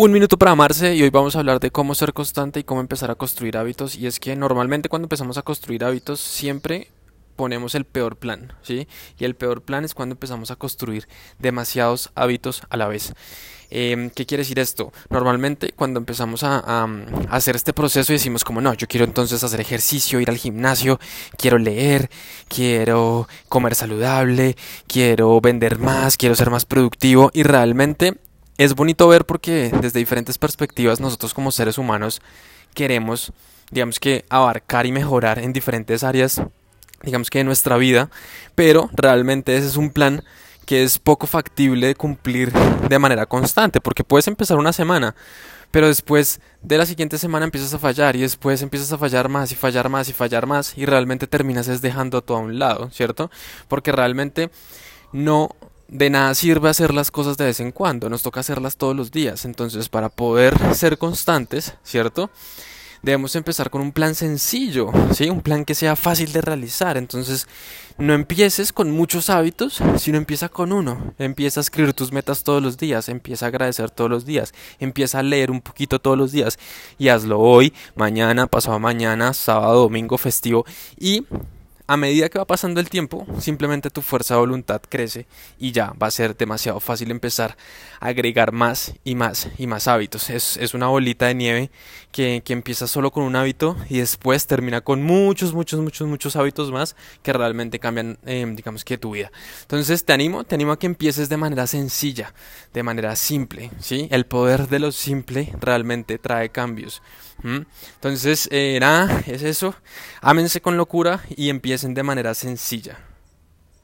Un minuto para amarse y hoy vamos a hablar de cómo ser constante y cómo empezar a construir hábitos. Y es que normalmente cuando empezamos a construir hábitos siempre ponemos el peor plan, ¿sí? Y el peor plan es cuando empezamos a construir demasiados hábitos a la vez. Em, ¿Qué quiere decir esto? Normalmente cuando empezamos a, a, hacer este proceso decimos como no, yo quiero entonces hacer ejercicio, ir al gimnasio, quiero leer, quiero comer saludable, quiero vender más, quiero ser más productivo y realmente es bonito ver porque desde diferentes perspectivas nosotros como seres humanos queremos, digamos que, abarcar y mejorar en diferentes áreas, digamos que de nuestra vida, pero realmente ese es un plan que es poco factible de cumplir de manera constante, porque puedes empezar una semana, pero después de la siguiente semana empiezas a fallar y después empiezas a fallar más y fallar más y fallar más y realmente terminas es dejando todo a un lado, ¿cierto? Porque realmente no de nada sirve hacer las cosas de vez en cuando, nos toca hacerlas todos los días. Entonces, para poder ser constantes, ¿cierto? Debemos empezar con un plan sencillo, ¿sí? Un plan que sea fácil de realizar. Entonces, no empieces con muchos hábitos, sino empieza con uno. Empieza a escribir tus metas todos los días, empieza a agradecer todos los días, empieza a leer un poquito todos los días y hazlo hoy, mañana, pasado mañana, sábado, domingo, festivo y a medida que va pasando el tiempo, simplemente tu fuerza de voluntad crece y ya va a ser demasiado fácil empezar a agregar más y más y más hábitos. Es, es una bolita de nieve que, que, empieza solo con un hábito y después termina con muchos, muchos, muchos, muchos hábitos más que realmente cambian, eh, digamos que tu vida. Entonces te animo, te animo a que empieces de manera sencilla, de manera simple, ¿sí? El poder de lo simple realmente trae cambios. Entonces, eh, nada, es eso. Ámense con locura y de manera sencilla.